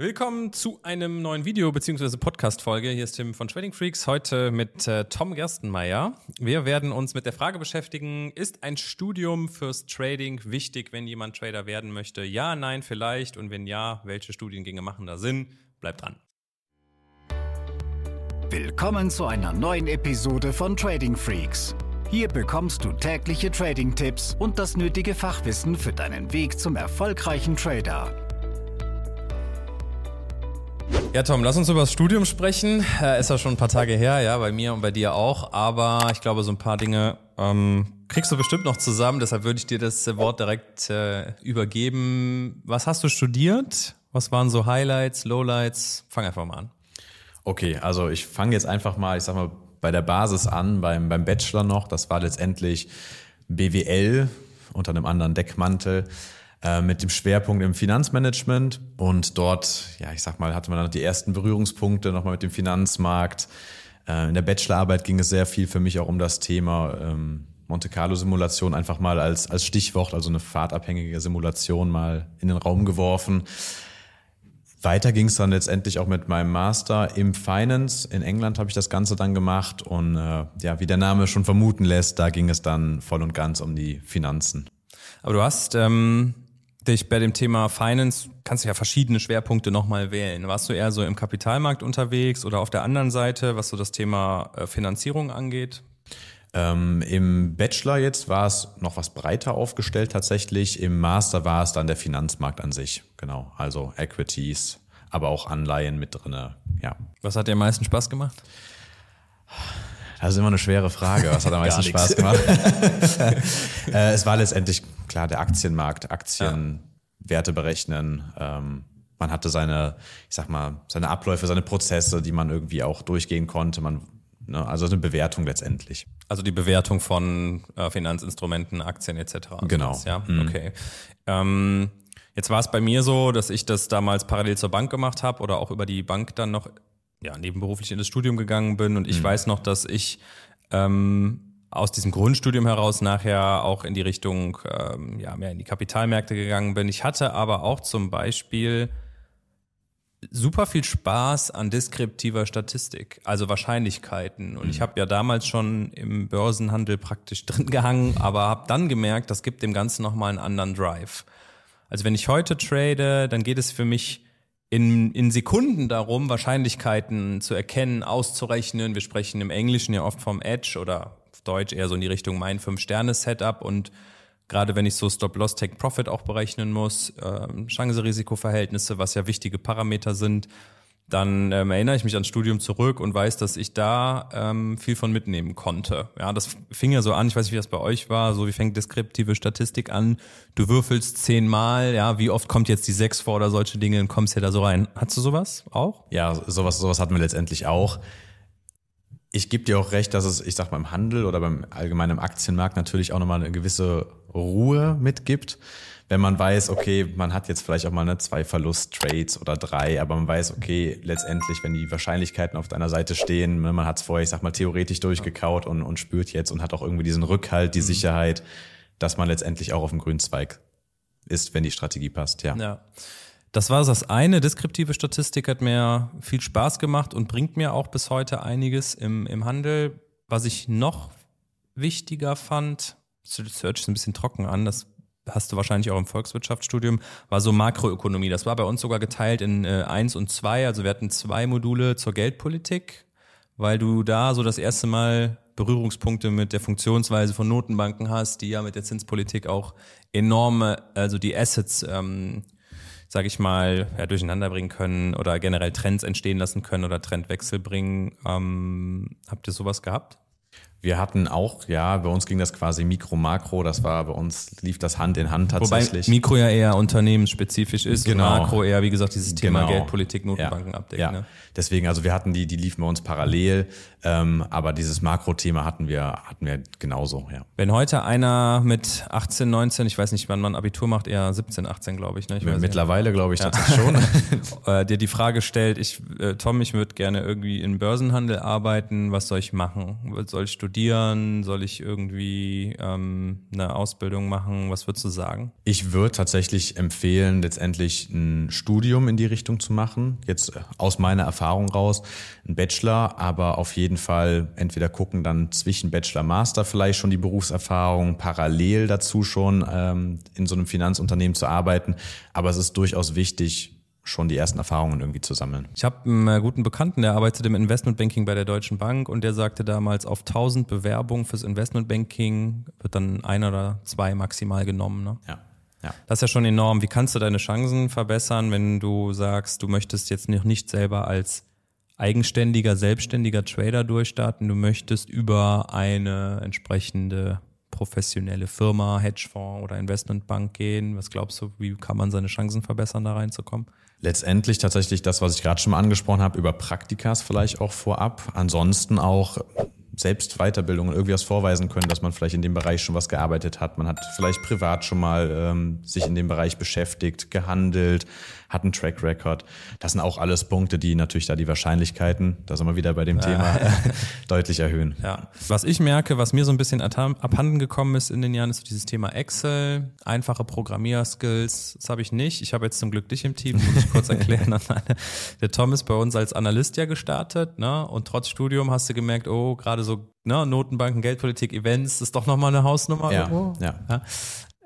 Willkommen zu einem neuen Video bzw. Podcast-Folge. Hier ist Tim von Trading Freaks, heute mit äh, Tom Gerstenmeier. Wir werden uns mit der Frage beschäftigen, ist ein Studium fürs Trading wichtig, wenn jemand Trader werden möchte? Ja, nein, vielleicht. Und wenn ja, welche Studiengänge machen da Sinn? Bleibt dran. Willkommen zu einer neuen Episode von Trading Freaks. Hier bekommst du tägliche Trading-Tipps und das nötige Fachwissen für deinen Weg zum erfolgreichen Trader. Ja, Tom, lass uns über das Studium sprechen. Äh, ist ja schon ein paar Tage her, ja, bei mir und bei dir auch. Aber ich glaube, so ein paar Dinge ähm, kriegst du bestimmt noch zusammen. Deshalb würde ich dir das Wort direkt äh, übergeben. Was hast du studiert? Was waren so Highlights, Lowlights? Fang einfach mal an. Okay, also ich fange jetzt einfach mal, ich sag mal, bei der Basis an, beim, beim Bachelor noch. Das war letztendlich BWL unter einem anderen Deckmantel. Äh, mit dem Schwerpunkt im Finanzmanagement. Und dort, ja, ich sag mal, hatte man dann die ersten Berührungspunkte nochmal mit dem Finanzmarkt. Äh, in der Bachelorarbeit ging es sehr viel für mich auch um das Thema ähm, Monte Carlo Simulation einfach mal als, als Stichwort, also eine fahrtabhängige Simulation mal in den Raum geworfen. Weiter ging es dann letztendlich auch mit meinem Master im Finance. In England habe ich das Ganze dann gemacht und äh, ja, wie der Name schon vermuten lässt, da ging es dann voll und ganz um die Finanzen. Aber du hast ähm, dich bei dem Thema Finance, kannst du ja verschiedene Schwerpunkte nochmal wählen. Warst du eher so im Kapitalmarkt unterwegs oder auf der anderen Seite, was so das Thema äh, Finanzierung angeht? Ähm, Im Bachelor jetzt war es noch was breiter aufgestellt tatsächlich. Im Master war es dann der Finanzmarkt an sich. Genau. Also Equities, aber auch Anleihen mit drinne. Ja. Was hat dir am meisten Spaß gemacht? Das ist immer eine schwere Frage. Was hat am meisten Spaß gemacht? äh, es war letztendlich klar der Aktienmarkt, Aktien, ja. Berechnen. Ähm, man hatte seine, ich sag mal, seine Abläufe, seine Prozesse, die man irgendwie auch durchgehen konnte. Man, ne, also eine Bewertung letztendlich. Also die Bewertung von äh, Finanzinstrumenten, Aktien etc. Genau. Das, ja, mhm. okay. Ähm, jetzt war es bei mir so, dass ich das damals parallel zur Bank gemacht habe oder auch über die Bank dann noch ja, nebenberuflich in das Studium gegangen bin und ich mhm. weiß noch, dass ich ähm, aus diesem Grundstudium heraus nachher auch in die Richtung, ähm, ja, mehr in die Kapitalmärkte gegangen bin. Ich hatte aber auch zum Beispiel super viel Spaß an deskriptiver Statistik, also Wahrscheinlichkeiten. Und mhm. ich habe ja damals schon im Börsenhandel praktisch drin gehangen, aber habe dann gemerkt, das gibt dem Ganzen nochmal einen anderen Drive. Also wenn ich heute trade, dann geht es für mich in, in Sekunden darum, Wahrscheinlichkeiten zu erkennen, auszurechnen. Wir sprechen im Englischen ja oft vom Edge oder Deutsch eher so in die Richtung mein Fünf-Sterne-Setup und gerade wenn ich so Stop-Loss-Take-Profit auch berechnen muss, äh, Chance-Risiko-Verhältnisse, was ja wichtige Parameter sind, dann ähm, erinnere ich mich ans Studium zurück und weiß, dass ich da ähm, viel von mitnehmen konnte. Ja, das fing ja so an, ich weiß nicht, wie das bei euch war, so wie fängt deskriptive Statistik an, du würfelst zehnmal, ja, wie oft kommt jetzt die sechs vor oder solche Dinge und kommst ja da so rein. Hast du sowas auch? Ja, sowas, sowas hatten wir letztendlich auch. Ich gebe dir auch recht, dass es, ich sag mal, im Handel oder beim allgemeinen Aktienmarkt natürlich auch nochmal eine gewisse Ruhe mitgibt wenn man weiß, okay, man hat jetzt vielleicht auch mal eine zwei Verlust-Trades oder drei, aber man weiß, okay, letztendlich, wenn die Wahrscheinlichkeiten auf deiner Seite stehen, ne, man hat es vorher, ich sag mal, theoretisch durchgekaut und, und spürt jetzt und hat auch irgendwie diesen Rückhalt, die mhm. Sicherheit, dass man letztendlich auch auf dem grünen Zweig ist, wenn die Strategie passt, ja. Ja. Das war das eine. Deskriptive Statistik hat mir viel Spaß gemacht und bringt mir auch bis heute einiges im, im Handel. Was ich noch wichtiger fand, das hört sich ein bisschen trocken an, das hast du wahrscheinlich auch im Volkswirtschaftsstudium, war so Makroökonomie. Das war bei uns sogar geteilt in äh, eins und zwei. Also wir hatten zwei Module zur Geldpolitik, weil du da so das erste Mal Berührungspunkte mit der Funktionsweise von Notenbanken hast, die ja mit der Zinspolitik auch enorme, also die Assets, ähm, sage ich mal, ja, durcheinander bringen können oder generell Trends entstehen lassen können oder Trendwechsel bringen. Ähm, habt ihr sowas gehabt? Wir hatten auch, ja, bei uns ging das quasi Mikro, Makro, das war bei uns, lief das Hand in Hand tatsächlich. Wobei Mikro ja eher unternehmensspezifisch ist genau. Makro eher, wie gesagt, dieses Thema genau. Geldpolitik, Notenbanken ja. abdeckt. Ja. Ne? Deswegen, also wir hatten die, die liefen bei uns parallel, ähm, aber dieses Makro-Thema hatten wir, hatten wir genauso, ja. Wenn heute einer mit 18, 19, ich weiß nicht, wann man Abitur macht, eher 17, 18, glaube ich, ne? Ich Mittlerweile, glaube ich, ja. tatsächlich schon. äh, dir die Frage stellt, ich, äh, Tom, ich würde gerne irgendwie in Börsenhandel arbeiten, was soll ich machen? Soll ich studieren? Studieren? Soll ich irgendwie ähm, eine Ausbildung machen? Was würdest du sagen? Ich würde tatsächlich empfehlen, letztendlich ein Studium in die Richtung zu machen. Jetzt äh, aus meiner Erfahrung raus, ein Bachelor, aber auf jeden Fall entweder gucken, dann zwischen Bachelor, Master vielleicht schon die Berufserfahrung, parallel dazu schon ähm, in so einem Finanzunternehmen zu arbeiten. Aber es ist durchaus wichtig, schon die ersten Erfahrungen irgendwie zu sammeln. Ich habe einen äh, guten Bekannten, der arbeitet im Investmentbanking bei der Deutschen Bank und der sagte damals, auf 1000 Bewerbungen fürs Investmentbanking wird dann ein oder zwei maximal genommen. Ne? Ja. Ja. Das ist ja schon enorm. Wie kannst du deine Chancen verbessern, wenn du sagst, du möchtest jetzt noch nicht selber als eigenständiger, selbstständiger Trader durchstarten, du möchtest über eine entsprechende professionelle Firma, Hedgefonds oder Investmentbank gehen? Was glaubst du, wie kann man seine Chancen verbessern, da reinzukommen? Letztendlich tatsächlich das, was ich gerade schon mal angesprochen habe, über Praktikas vielleicht auch vorab. Ansonsten auch selbst Weiterbildungen irgendwie was vorweisen können, dass man vielleicht in dem Bereich schon was gearbeitet hat. Man hat vielleicht privat schon mal ähm, sich in dem Bereich beschäftigt, gehandelt, hat einen Track Record. Das sind auch alles Punkte, die natürlich da die Wahrscheinlichkeiten, da sind wir wieder bei dem ja. Thema, deutlich erhöhen. Ja. Was ich merke, was mir so ein bisschen abhanden gekommen ist in den Jahren, ist dieses Thema Excel, einfache Programmierskills. Das habe ich nicht. Ich habe jetzt zum Glück dich im Team, muss ich kurz erklären. Der Tom ist bei uns als Analyst ja gestartet, ne? Und trotz Studium hast du gemerkt, oh, gerade so ne, Notenbanken, Geldpolitik, Events, ist doch nochmal eine Hausnummer. Ja, ja. ja.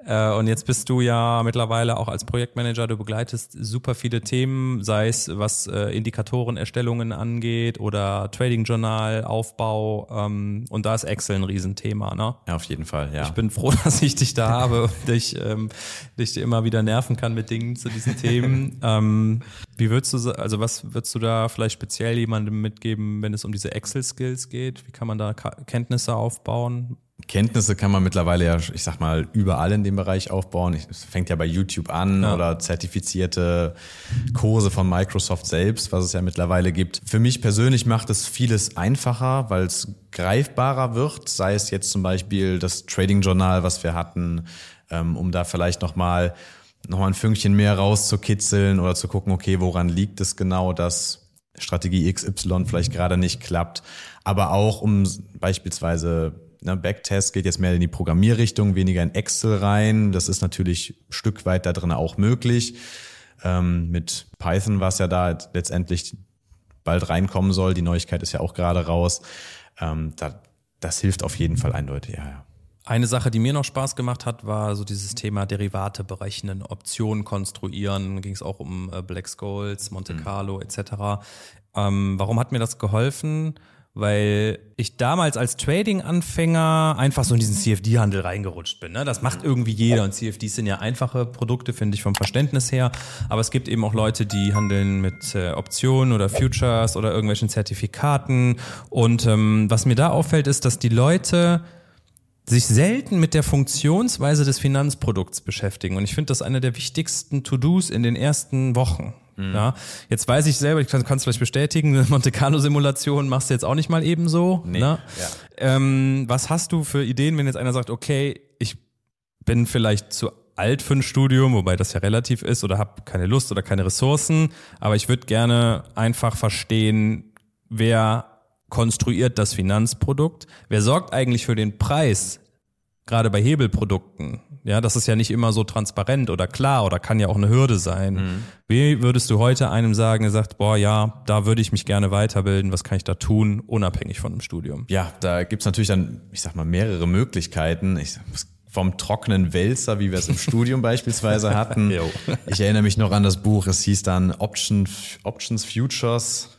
Äh, und jetzt bist du ja mittlerweile auch als Projektmanager, du begleitest super viele Themen, sei es was äh, Indikatorenerstellungen angeht oder Trading-Journal, Aufbau ähm, und da ist Excel ein Riesenthema, ne? Ja, auf jeden Fall, ja. Ich bin froh, dass ich dich da habe und dich, ähm, dich immer wieder nerven kann mit Dingen zu diesen Themen. ähm, wie würdest du, also was würdest du da vielleicht speziell jemandem mitgeben, wenn es um diese Excel-Skills geht? Wie kann man da Kenntnisse aufbauen? Kenntnisse kann man mittlerweile ja, ich sag mal, überall in dem Bereich aufbauen. Es fängt ja bei YouTube an ja. oder zertifizierte Kurse von Microsoft selbst, was es ja mittlerweile gibt. Für mich persönlich macht es vieles einfacher, weil es greifbarer wird, sei es jetzt zum Beispiel das Trading Journal, was wir hatten, ähm, um da vielleicht nochmal noch mal ein Fünkchen mehr rauszukitzeln oder zu gucken, okay, woran liegt es genau, dass Strategie XY vielleicht gerade nicht klappt, aber auch um beispielsweise Ne, Backtest geht jetzt mehr in die Programmierrichtung, weniger in Excel rein. Das ist natürlich ein Stück weit da drin auch möglich. Ähm, mit Python, was ja da letztendlich bald reinkommen soll. Die Neuigkeit ist ja auch gerade raus. Ähm, da, das hilft auf jeden Fall eindeutig, ja, ja. Eine Sache, die mir noch Spaß gemacht hat, war so dieses Thema Derivate berechnen, Optionen konstruieren. Ging es auch um äh, Black Scholes, Monte mhm. Carlo mhm. etc. Ähm, warum hat mir das geholfen? Weil ich damals als Trading-Anfänger einfach so in diesen CFD-Handel reingerutscht bin. Ne? Das macht irgendwie jeder und CFDs sind ja einfache Produkte, finde ich vom Verständnis her. Aber es gibt eben auch Leute, die handeln mit äh, Optionen oder Futures oder irgendwelchen Zertifikaten. Und ähm, was mir da auffällt, ist, dass die Leute sich selten mit der Funktionsweise des Finanzprodukts beschäftigen. Und ich finde das eine der wichtigsten To-Dos in den ersten Wochen. Mhm. Ja, jetzt weiß ich selber, ich kann es vielleicht bestätigen, eine Monte Carlo Simulation machst du jetzt auch nicht mal ebenso. Nee, ne? ja. ähm, was hast du für Ideen, wenn jetzt einer sagt, okay, ich bin vielleicht zu alt für ein Studium, wobei das ja relativ ist, oder habe keine Lust oder keine Ressourcen, aber ich würde gerne einfach verstehen, wer konstruiert das Finanzprodukt? Wer sorgt eigentlich für den Preis, gerade bei Hebelprodukten? Ja, das ist ja nicht immer so transparent oder klar oder kann ja auch eine Hürde sein. Mhm. Wie würdest du heute einem sagen, der sagt, boah, ja, da würde ich mich gerne weiterbilden, was kann ich da tun, unabhängig von dem Studium? Ja, da gibt's natürlich dann, ich sag mal, mehrere Möglichkeiten. Ich, vom trockenen Wälzer, wie wir es im Studium beispielsweise hatten. Ich erinnere mich noch an das Buch, es hieß dann Option, Options Futures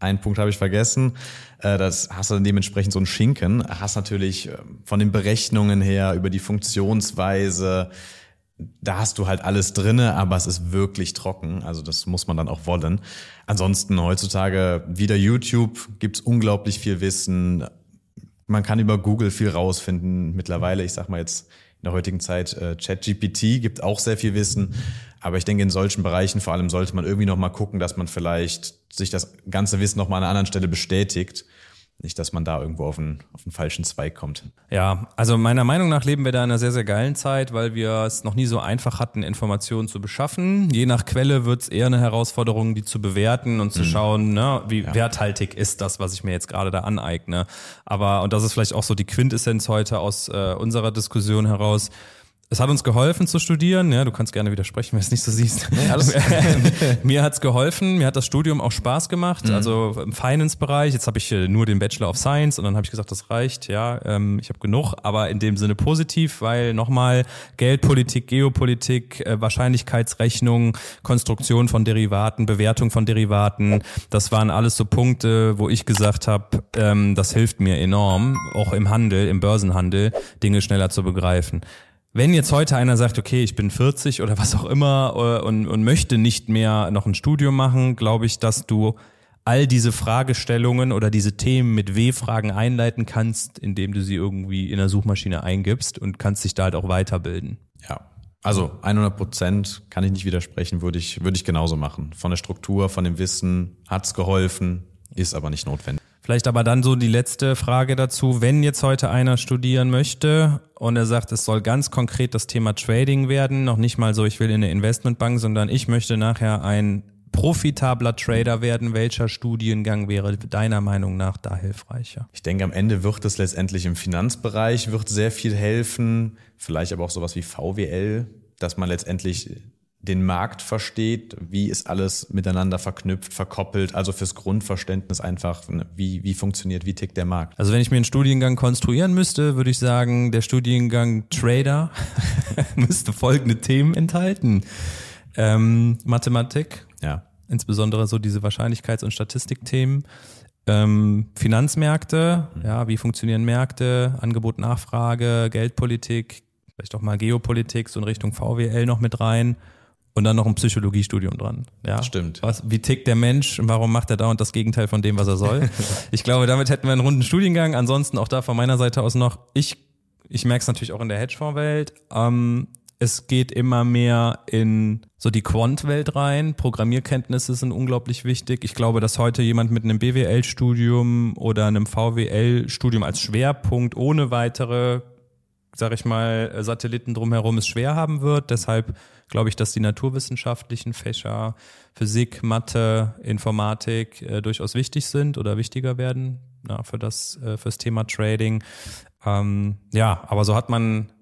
einen Punkt habe ich vergessen. Äh, das hast du dann dementsprechend so einen Schinken. Hast natürlich äh, von den Berechnungen her über die Funktionsweise, da hast du halt alles drinne, aber es ist wirklich trocken. Also das muss man dann auch wollen. Ansonsten heutzutage wieder YouTube gibt's unglaublich viel Wissen. Man kann über Google viel rausfinden. Mittlerweile, ich sag mal jetzt in der heutigen Zeit, äh, ChatGPT gibt auch sehr viel Wissen. Aber ich denke, in solchen Bereichen vor allem sollte man irgendwie noch mal gucken, dass man vielleicht sich das ganze Wissen noch mal an einer anderen Stelle bestätigt. Nicht, dass man da irgendwo auf einen, auf einen falschen Zweig kommt. Ja, also meiner Meinung nach leben wir da in einer sehr, sehr geilen Zeit, weil wir es noch nie so einfach hatten, Informationen zu beschaffen. Je nach Quelle wird es eher eine Herausforderung, die zu bewerten und zu mhm. schauen, ne, wie ja. werthaltig ist das, was ich mir jetzt gerade da aneigne. Aber, und das ist vielleicht auch so die Quintessenz heute aus äh, unserer Diskussion heraus, es hat uns geholfen zu studieren. Ja, du kannst gerne widersprechen, wenn du es nicht so siehst. Nee, mir hat's geholfen. Mir hat das Studium auch Spaß gemacht. Mhm. Also im Finance-Bereich. Jetzt habe ich äh, nur den Bachelor of Science und dann habe ich gesagt, das reicht. Ja, ähm, ich habe genug, aber in dem Sinne positiv, weil nochmal Geldpolitik, Geopolitik, äh, Wahrscheinlichkeitsrechnung, Konstruktion von Derivaten, Bewertung von Derivaten. Das waren alles so Punkte, wo ich gesagt habe, ähm, das hilft mir enorm, auch im Handel, im Börsenhandel, Dinge schneller zu begreifen. Wenn jetzt heute einer sagt, okay, ich bin 40 oder was auch immer äh, und, und möchte nicht mehr noch ein Studium machen, glaube ich, dass du all diese Fragestellungen oder diese Themen mit W-Fragen einleiten kannst, indem du sie irgendwie in der Suchmaschine eingibst und kannst dich da halt auch weiterbilden. Ja. Also 100 Prozent kann ich nicht widersprechen, würde ich, würde ich genauso machen. Von der Struktur, von dem Wissen hat's geholfen, ist aber nicht notwendig. Vielleicht aber dann so die letzte Frage dazu. Wenn jetzt heute einer studieren möchte und er sagt, es soll ganz konkret das Thema Trading werden, noch nicht mal so, ich will in eine Investmentbank, sondern ich möchte nachher ein profitabler Trader werden, welcher Studiengang wäre deiner Meinung nach da hilfreicher? Ich denke, am Ende wird es letztendlich im Finanzbereich wird sehr viel helfen, vielleicht aber auch sowas wie VWL, dass man letztendlich den Markt versteht, wie ist alles miteinander verknüpft, verkoppelt, also fürs Grundverständnis einfach, ne, wie, wie funktioniert, wie tickt der Markt. Also wenn ich mir einen Studiengang konstruieren müsste, würde ich sagen, der Studiengang Trader müsste folgende Themen enthalten. Ähm, Mathematik, ja. insbesondere so diese Wahrscheinlichkeits- und Statistikthemen. Ähm, Finanzmärkte, mhm. ja, wie funktionieren Märkte, Angebot, Nachfrage, Geldpolitik, vielleicht auch mal Geopolitik, so in Richtung VWL noch mit rein und dann noch ein Psychologiestudium dran. Ja, stimmt. Was, wie tickt der Mensch und warum macht er da und das Gegenteil von dem, was er soll? ich glaube, damit hätten wir einen runden Studiengang. Ansonsten auch da von meiner Seite aus noch, ich, ich merke es natürlich auch in der Hedgefondswelt. Ähm, es geht immer mehr in so die Quant-Welt rein. Programmierkenntnisse sind unglaublich wichtig. Ich glaube, dass heute jemand mit einem BWL-Studium oder einem VWL-Studium als Schwerpunkt ohne weitere sag ich mal, Satelliten drumherum es schwer haben wird. Deshalb glaube ich, dass die naturwissenschaftlichen Fächer Physik, Mathe, Informatik äh, durchaus wichtig sind oder wichtiger werden ja, für das äh, fürs Thema Trading. Ähm, ja, aber so hat man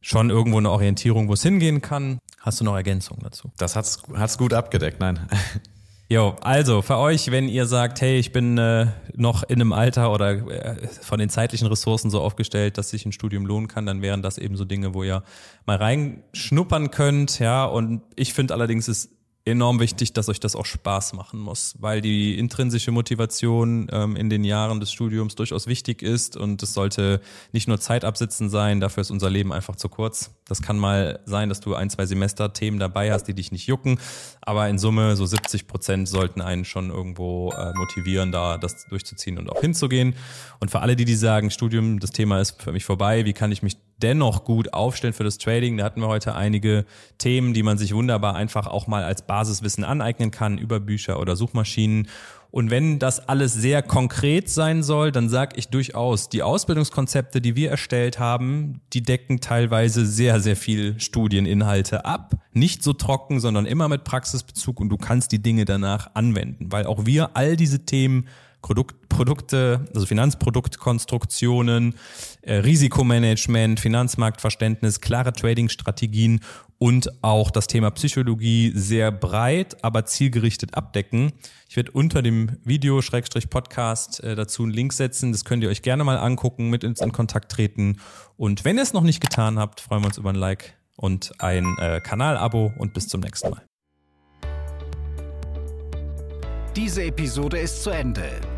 schon irgendwo eine Orientierung, wo es hingehen kann. Hast du noch Ergänzungen dazu? Das hat's hat's gut abgedeckt, nein. Jo, also für euch, wenn ihr sagt, hey, ich bin äh, noch in einem Alter oder äh, von den zeitlichen Ressourcen so aufgestellt, dass sich ein Studium lohnen kann, dann wären das eben so Dinge, wo ihr mal reinschnuppern könnt, ja. Und ich finde allerdings ist enorm wichtig, dass euch das auch Spaß machen muss, weil die intrinsische Motivation ähm, in den Jahren des Studiums durchaus wichtig ist und es sollte nicht nur Zeit absitzen sein, dafür ist unser Leben einfach zu kurz. Das kann mal sein, dass du ein, zwei Semester Themen dabei hast, die dich nicht jucken, aber in Summe so 70 Prozent sollten einen schon irgendwo äh, motivieren, da das durchzuziehen und auch hinzugehen. Und für alle, die die sagen, Studium, das Thema ist für mich vorbei, wie kann ich mich dennoch gut aufstellen für das Trading. Da hatten wir heute einige Themen, die man sich wunderbar einfach auch mal als Basiswissen aneignen kann über Bücher oder Suchmaschinen. Und wenn das alles sehr konkret sein soll, dann sage ich durchaus, die Ausbildungskonzepte, die wir erstellt haben, die decken teilweise sehr, sehr viel Studieninhalte ab. Nicht so trocken, sondern immer mit Praxisbezug und du kannst die Dinge danach anwenden, weil auch wir all diese Themen Produkt, Produkte, also Finanzproduktkonstruktionen, äh, Risikomanagement, Finanzmarktverständnis, klare Trading-Strategien und auch das Thema Psychologie sehr breit, aber zielgerichtet abdecken. Ich werde unter dem Video Schrägstrich Podcast äh, dazu einen Link setzen. Das könnt ihr euch gerne mal angucken, mit uns in Kontakt treten. Und wenn ihr es noch nicht getan habt, freuen wir uns über ein Like und ein äh, Kanalabo und bis zum nächsten Mal. Diese Episode ist zu Ende.